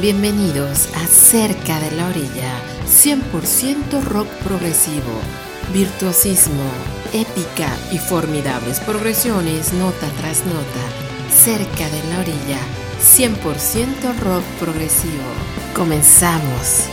Bienvenidos a Cerca de la Orilla, 100% rock progresivo, virtuosismo, épica y formidables progresiones nota tras nota. Cerca de la Orilla, 100% rock progresivo. Comenzamos.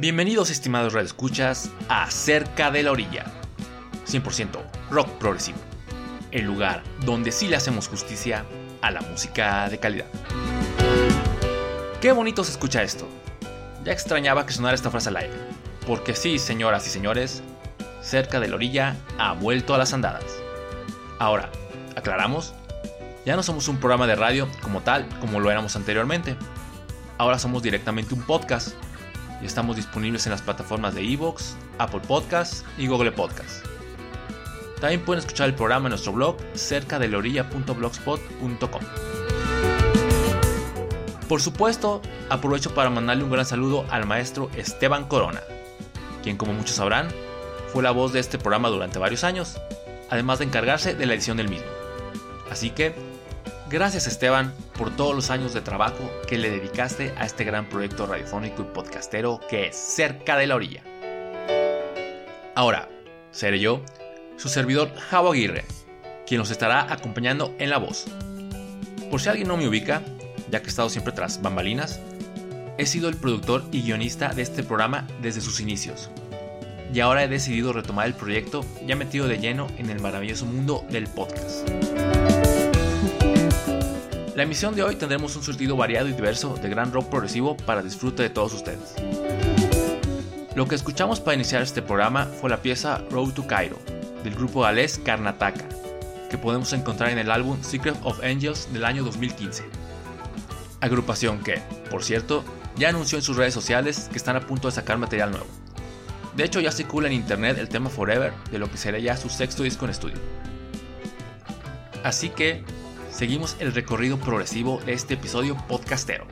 Bienvenidos estimados escuchas a Cerca de la Orilla. 100% rock progresivo. El lugar donde sí le hacemos justicia a la música de calidad. Qué bonito se escucha esto. Ya extrañaba que sonara esta frase al aire. Porque sí, señoras y señores, Cerca de la Orilla ha vuelto a las andadas. Ahora, aclaramos, ya no somos un programa de radio como tal como lo éramos anteriormente. Ahora somos directamente un podcast y estamos disponibles en las plataformas de Evox, Apple Podcasts y Google Podcasts. También pueden escuchar el programa en nuestro blog cerca de lorilla.blogspot.com. Por supuesto, aprovecho para mandarle un gran saludo al maestro Esteban Corona, quien como muchos sabrán, fue la voz de este programa durante varios años, además de encargarse de la edición del mismo. Así que, gracias Esteban por todos los años de trabajo que le dedicaste a este gran proyecto radiofónico y podcastero que es Cerca de la Orilla. Ahora, seré yo, su servidor Javo Aguirre, quien los estará acompañando en la voz. Por si alguien no me ubica, ya que he estado siempre tras bambalinas, he sido el productor y guionista de este programa desde sus inicios. Y ahora he decidido retomar el proyecto ya metido de lleno en el maravilloso mundo del podcast. La emisión de hoy tendremos un surtido variado y diverso de gran rock progresivo para disfrute de todos ustedes. Lo que escuchamos para iniciar este programa fue la pieza Road to Cairo, del grupo galés Karnataka, que podemos encontrar en el álbum Secret of Angels del año 2015. Agrupación que, por cierto, ya anunció en sus redes sociales que están a punto de sacar material nuevo. De hecho, ya circula en internet el tema Forever de lo que será ya su sexto disco en estudio. Así que seguimos el recorrido progresivo de este episodio podcastero.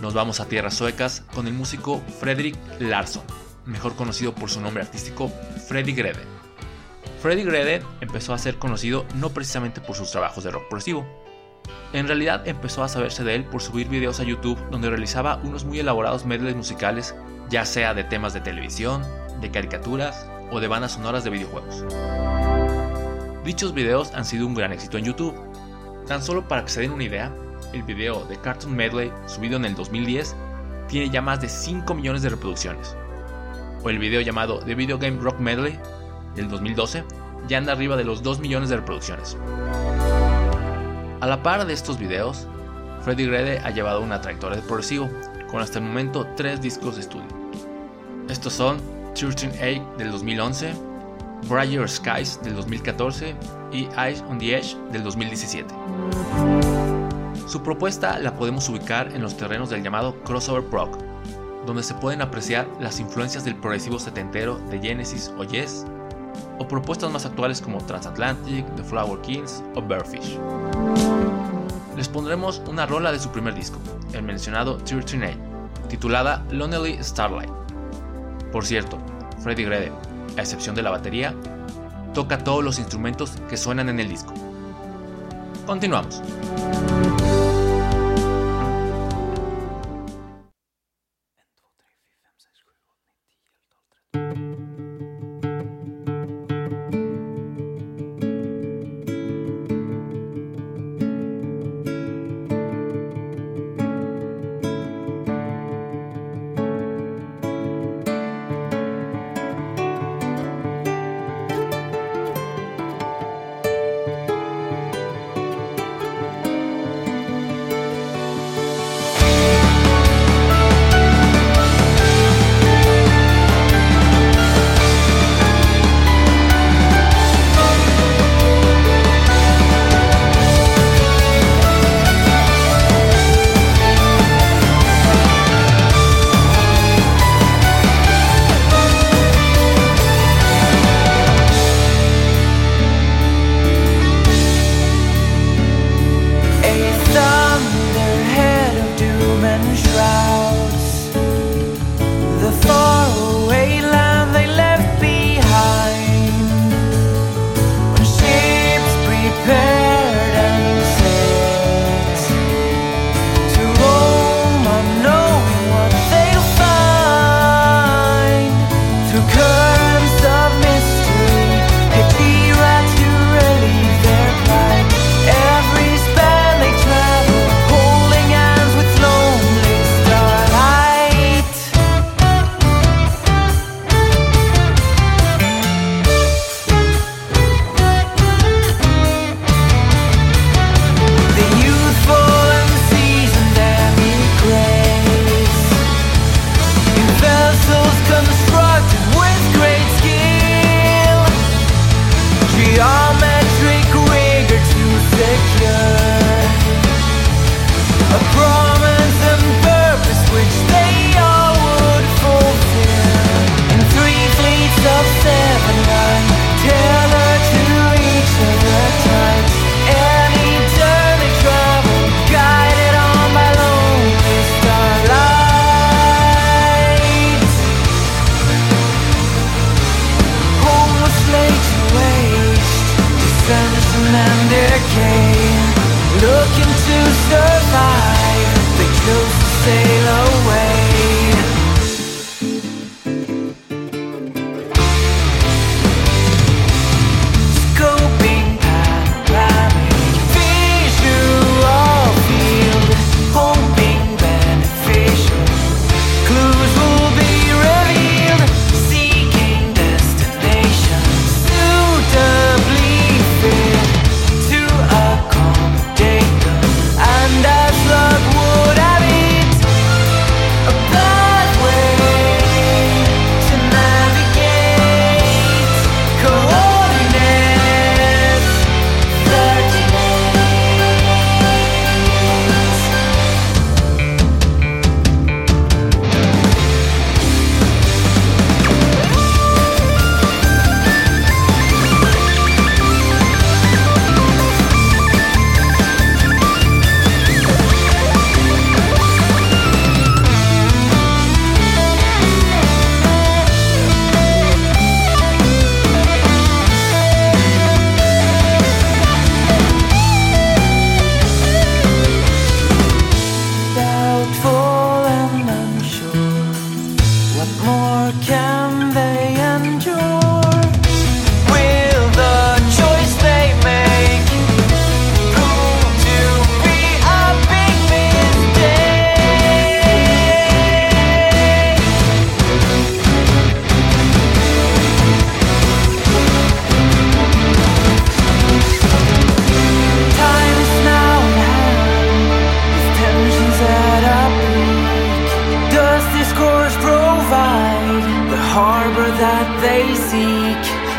Nos vamos a tierras suecas con el músico Fredrik Larsson, mejor conocido por su nombre artístico Freddy Grede. Freddy Grede empezó a ser conocido no precisamente por sus trabajos de rock progresivo. En realidad empezó a saberse de él por subir videos a YouTube donde realizaba unos muy elaborados medleys musicales, ya sea de temas de televisión, de caricaturas o de bandas sonoras de videojuegos. Dichos videos han sido un gran éxito en YouTube. Tan solo para que se den una idea, el video de Cartoon Medley subido en el 2010 tiene ya más de 5 millones de reproducciones. O el video llamado The Video Game Rock Medley del 2012 ya anda arriba de los 2 millones de reproducciones. A la par de estos videos, Freddy Grede ha llevado una trayectoria de progresivo, con hasta el momento 3 discos de estudio. Estos son 13A del 2011, Brighter Skies del 2014 y Eyes on the Edge del 2017. Su propuesta la podemos ubicar en los terrenos del llamado crossover prog, donde se pueden apreciar las influencias del progresivo setentero de Genesis o Yes, o propuestas más actuales como Transatlantic, The Flower Kings o Bearfish. Les pondremos una rola de su primer disco, el mencionado 13A, titulada Lonely Starlight. Por cierto, Freddie Grede, a excepción de la batería, toca todos los instrumentos que suenan en el disco. Continuamos.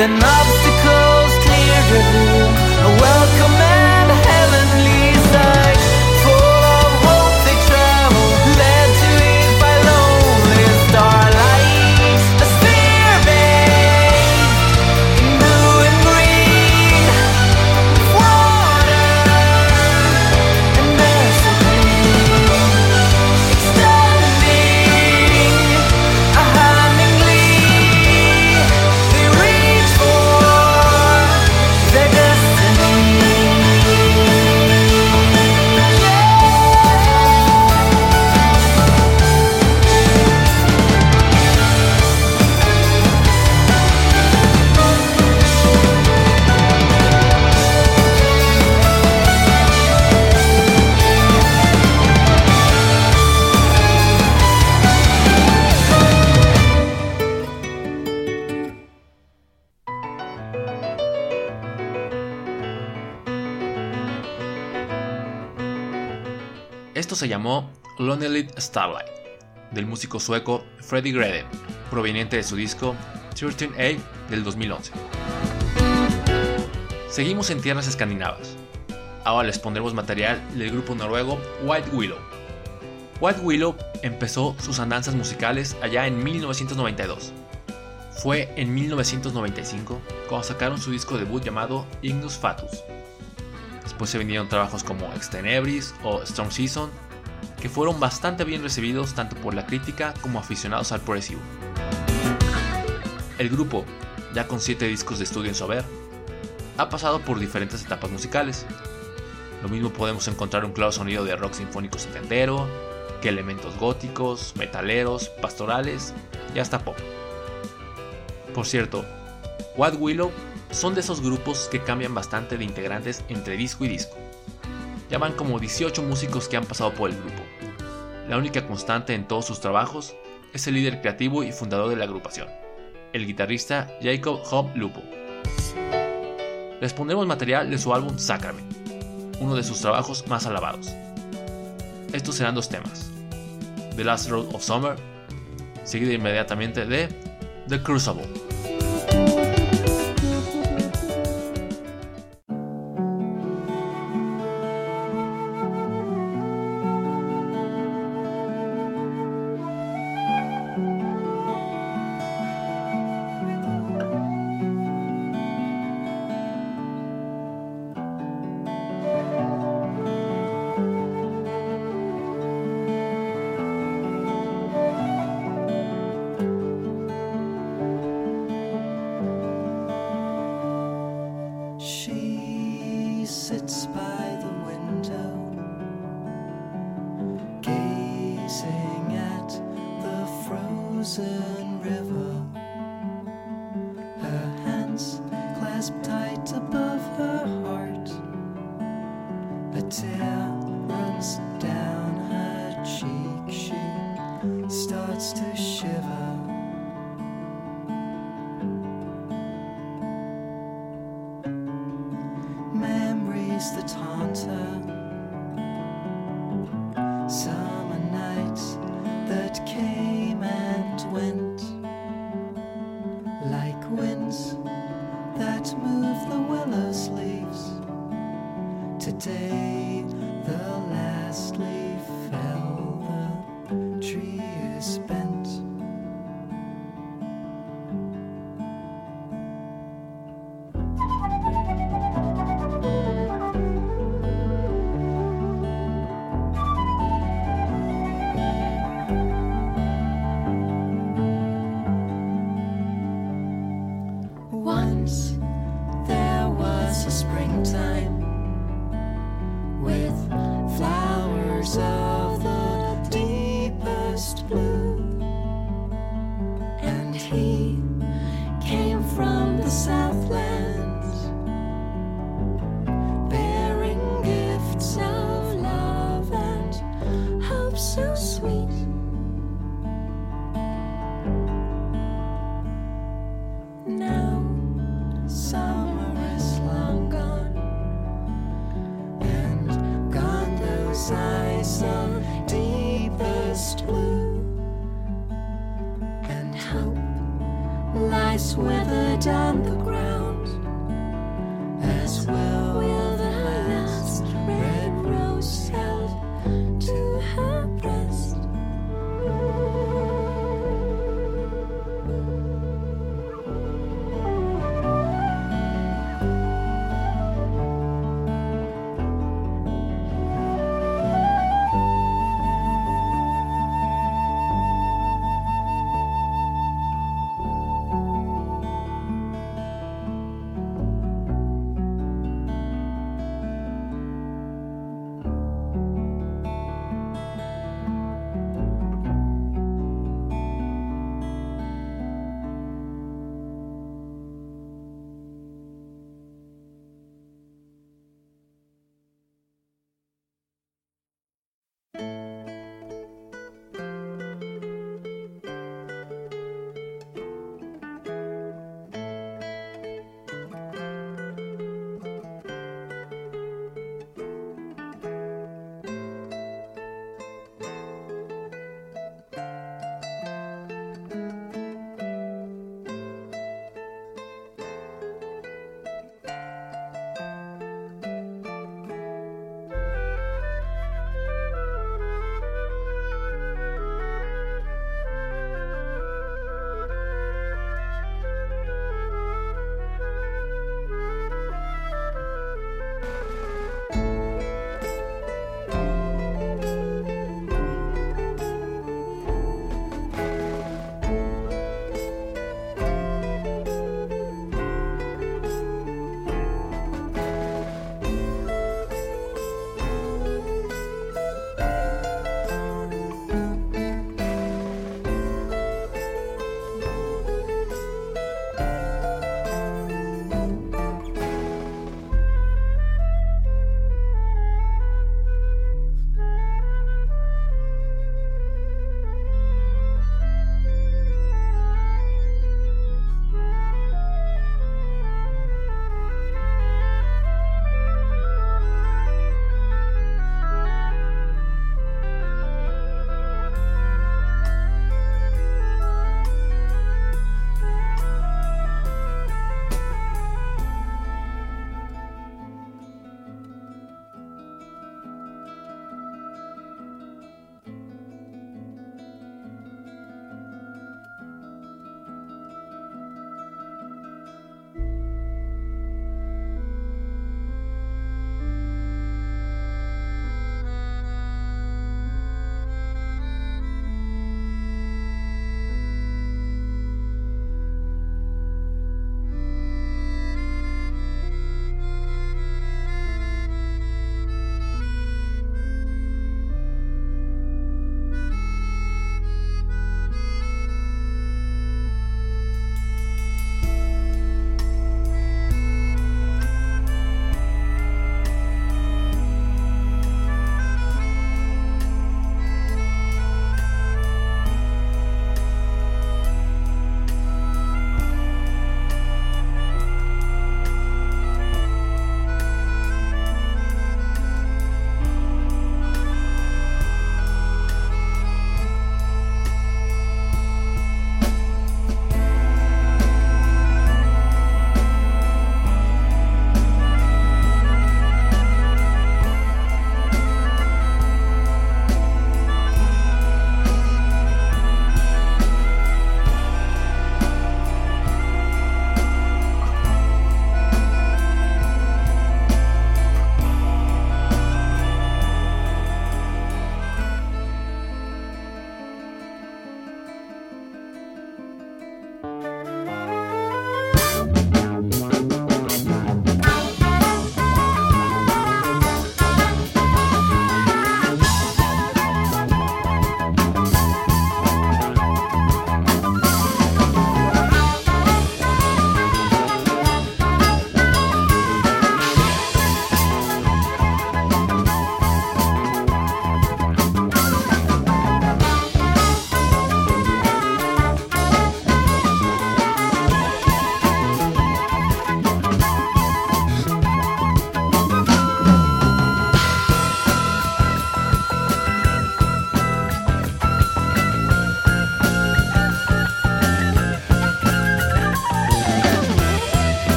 than others. Starlight, del músico sueco Freddy Grede, proveniente de su disco 13A del 2011. Seguimos en tierras escandinavas. Ahora les pondremos material del grupo noruego White Willow. White Willow empezó sus andanzas musicales allá en 1992. Fue en 1995 cuando sacaron su disco debut llamado Ignus Fatus. Después se vinieron trabajos como Extenebris o Storm Season, que fueron bastante bien recibidos tanto por la crítica como aficionados al progresivo. El grupo, ya con 7 discos de estudio en su haber, ha pasado por diferentes etapas musicales. Lo mismo podemos encontrar un claro sonido de rock sinfónico setentero, que elementos góticos, metaleros, pastorales y hasta pop. Por cierto, White Willow son de esos grupos que cambian bastante de integrantes entre disco y disco. Ya van como 18 músicos que han pasado por el grupo. La única constante en todos sus trabajos es el líder creativo y fundador de la agrupación, el guitarrista Jacob Hobb Lupo. Les pondremos material de su álbum Sacrament, uno de sus trabajos más alabados. Estos serán dos temas: The Last Road of Summer, seguido inmediatamente de The Crucible. day.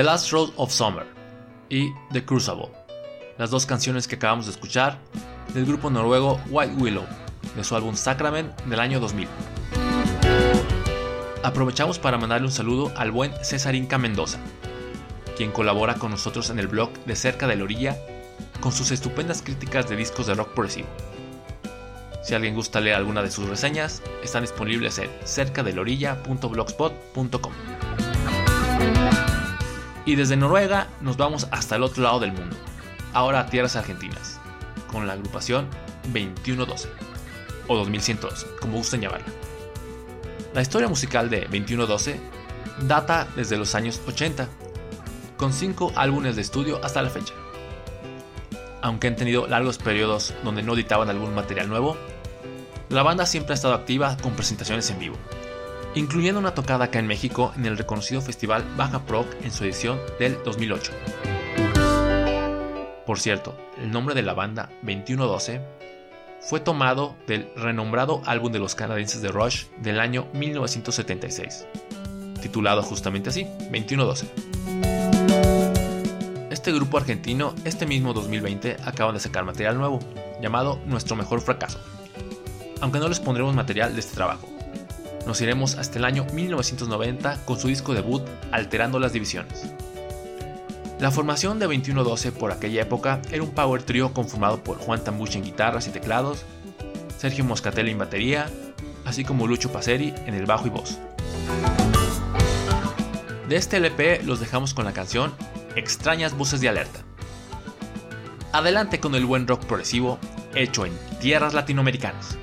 The Last Road of Summer y The Crucible, las dos canciones que acabamos de escuchar del grupo noruego White Willow, de su álbum Sacrament del año 2000. Aprovechamos para mandarle un saludo al buen César Inca Mendoza, quien colabora con nosotros en el blog de Cerca de la Orilla con sus estupendas críticas de discos de rock progresivo. Si alguien gusta leer alguna de sus reseñas, están disponibles en cercadelorilla.blogspot.com. Y desde Noruega nos vamos hasta el otro lado del mundo, ahora a tierras argentinas, con la agrupación 2112, o 2112, como gusten llamarla. La historia musical de 2112 data desde los años 80, con 5 álbumes de estudio hasta la fecha. Aunque han tenido largos periodos donde no editaban algún material nuevo, la banda siempre ha estado activa con presentaciones en vivo, incluyendo una tocada acá en México en el reconocido festival Baja Proc en su edición del 2008. Por cierto, el nombre de la banda 2112 fue tomado del renombrado álbum de los canadienses de Rush del año 1976, titulado justamente así, 2112. Este grupo argentino, este mismo 2020, acaban de sacar material nuevo, llamado Nuestro Mejor Fracaso. Aunque no les pondremos material de este trabajo. Nos iremos hasta el año 1990 con su disco debut Alterando las Divisiones. La formación de 2112 por aquella época era un power trio conformado por Juan Tambuche en guitarras y teclados, Sergio Moscatelli en batería, así como Lucho Paceri en el bajo y voz. De este LP los dejamos con la canción Extrañas Voces de Alerta. Adelante con el buen rock progresivo hecho en tierras latinoamericanas.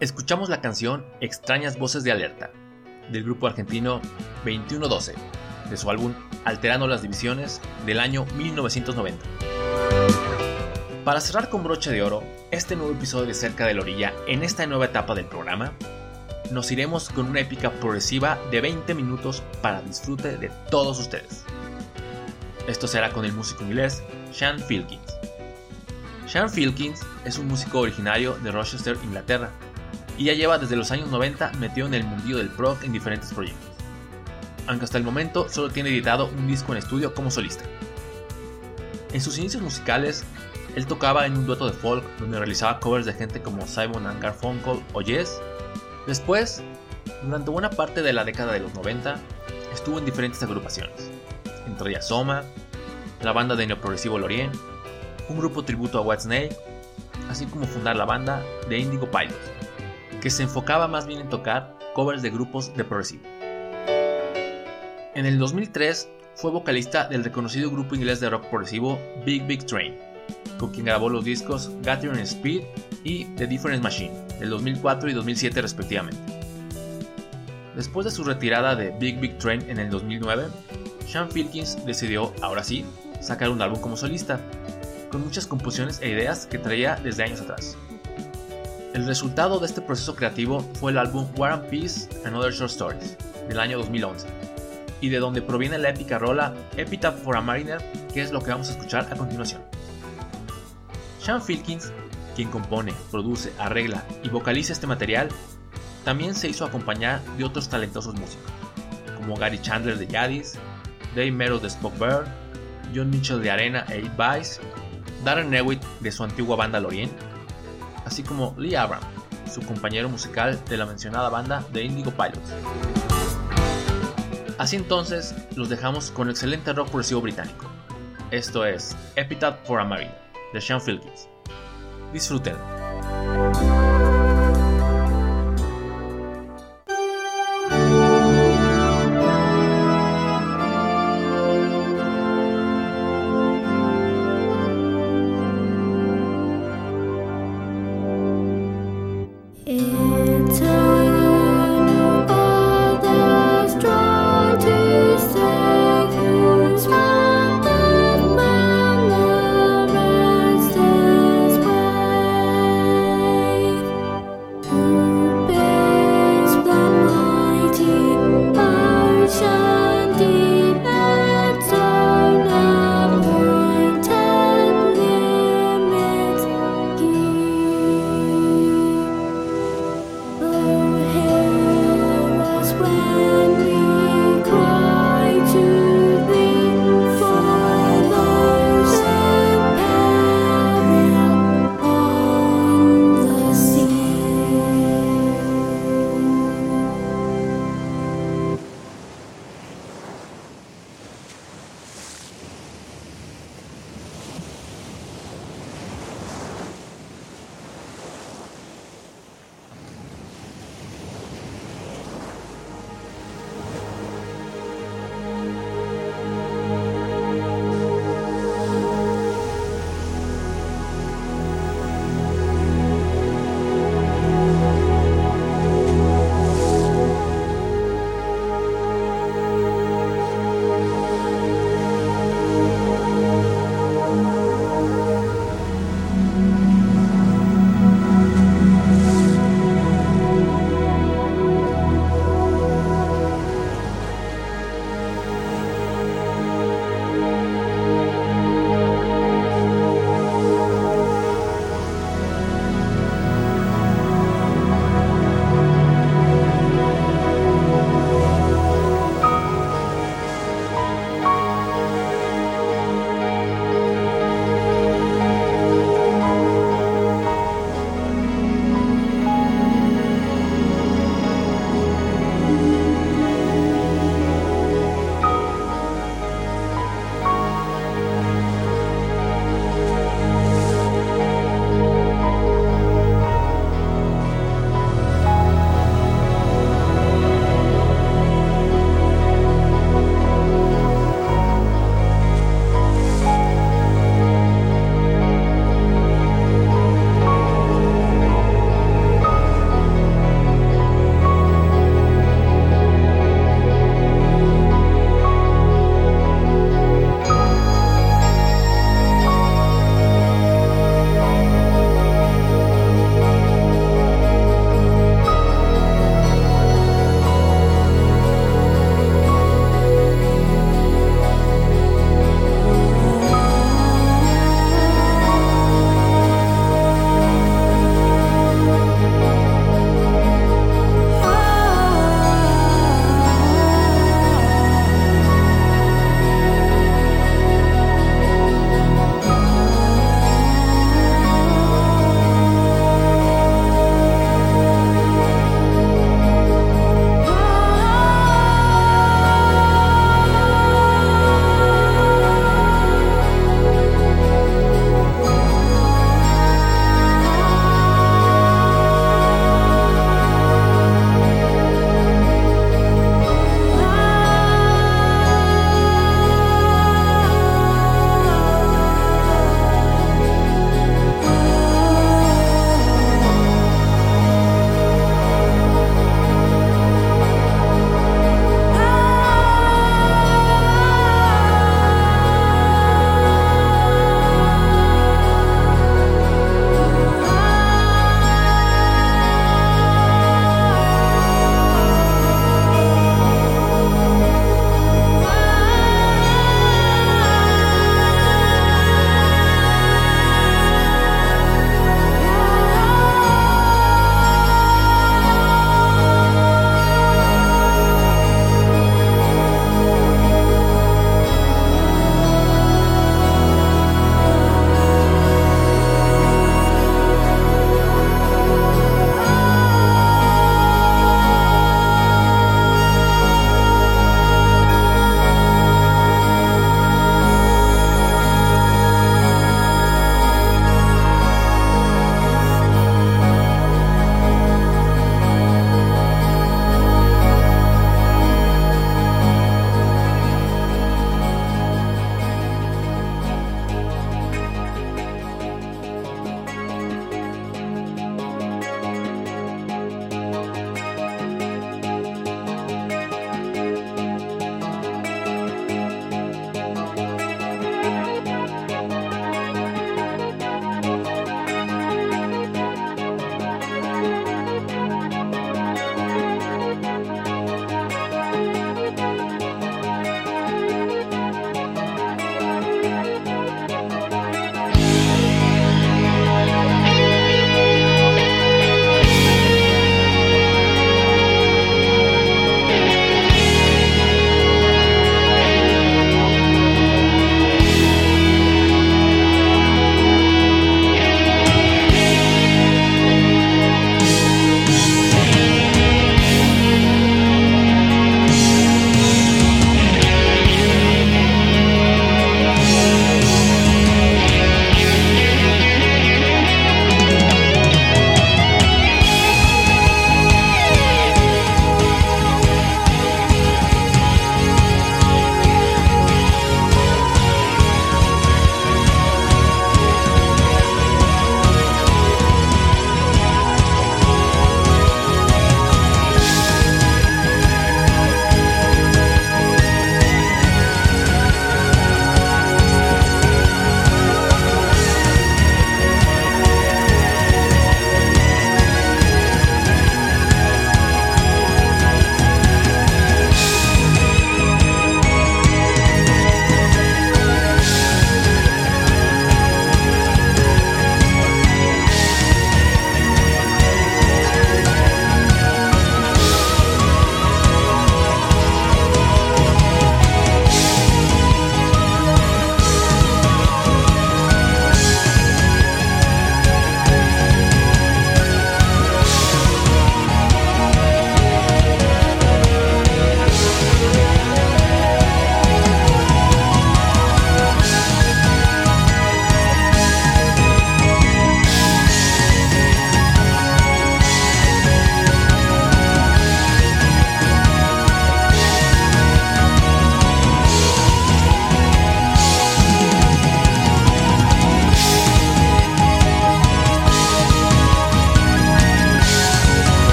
Escuchamos la canción Extrañas Voces de Alerta, del grupo argentino 2112, de su álbum Alterando las Divisiones del año 1990. Para cerrar con broche de oro este nuevo episodio de Cerca de la Orilla en esta nueva etapa del programa, nos iremos con una épica progresiva de 20 minutos para disfrute de todos ustedes. Esto será con el músico inglés Sean Filkins. Sean Filkins es un músico originario de Rochester, Inglaterra, y ya lleva desde los años 90 metido en el mundillo del prog en diferentes proyectos, aunque hasta el momento solo tiene editado un disco en estudio como solista. En sus inicios musicales, él tocaba en un dueto de folk donde realizaba covers de gente como Simon and Garfunkel o Yes. Después, durante buena parte de la década de los 90, estuvo en diferentes agrupaciones, entre ellas Soma, la banda de neoprogresivo Lorien, un grupo tributo a Whitesnake, así como fundar la banda de Indigo Pilots, que se enfocaba más bien en tocar covers de grupos de progresivo. En el 2003 fue vocalista del reconocido grupo inglés de rock progresivo Big Big Train, con quien grabó los discos Gathering Speed y The Difference Machine, del 2004 y 2007 respectivamente. Después de su retirada de Big Big Train en el 2009, Sean Filkins decidió, ahora sí, sacar un álbum como solista, con muchas composiciones e ideas que traía desde años atrás. El resultado de este proceso creativo fue el álbum War and Peace and Other Short Stories, del año 2011, y de donde proviene la épica rola Epitaph for a Mariner, que es lo que vamos a escuchar a continuación. Sean Filkins, quien compone, produce, arregla y vocaliza este material, también se hizo acompañar de otros talentosos músicos, como Gary Chandler de Yadis, Dave Merrow de Spock Bird, John Mitchell de Arena e Vice, Darren Newitt de su antigua banda Lorien, así como Lee Abram, su compañero musical de la mencionada banda de Indigo Pilots. Así entonces, los dejamos con el excelente rock progresivo británico. Esto es Epitaph for a Marine, de Sean Filkins. Disfruten.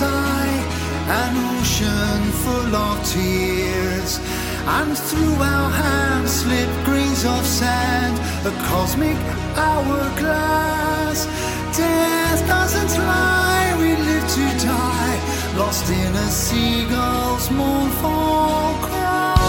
sigh, an ocean full of tears. And through our hands slip grains of sand, a cosmic hourglass. Death doesn't lie, we live to die, lost in a seagull's mournful cry.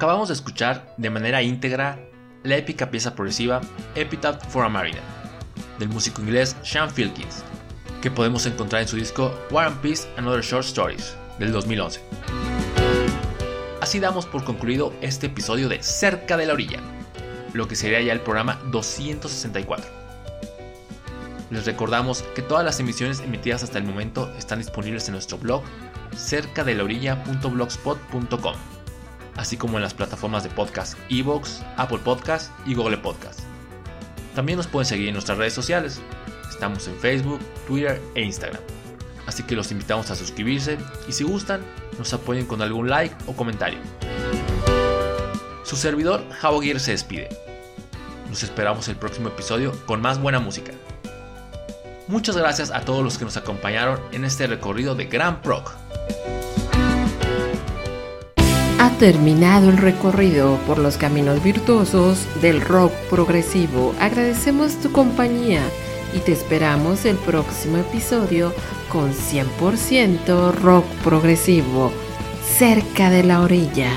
Acabamos de escuchar de manera íntegra la épica pieza progresiva Epitaph for a Mariner, del músico inglés Sean Filkins, que podemos encontrar en su disco War and Peace and Other Short Stories, del 2011. Así damos por concluido este episodio de Cerca de la Orilla, lo que sería ya el programa 264. Les recordamos que todas las emisiones emitidas hasta el momento están disponibles en nuestro blog cercadelaorilla.blogspot.com, así como en las plataformas de podcast Evox, Apple Podcast y Google Podcast. También nos pueden seguir en nuestras redes sociales. Estamos en Facebook, Twitter e Instagram. Así que los invitamos a suscribirse y si gustan, nos apoyen con algún like o comentario. Su servidor, Javo Aguirre, se despide. Nos esperamos el próximo episodio con más buena música. Muchas gracias a todos los que nos acompañaron en este recorrido de Grand Proc. Terminado el recorrido por los caminos virtuosos del rock progresivo. Agradecemos tu compañía y te esperamos el próximo episodio con 100% rock progresivo, cerca de la orilla.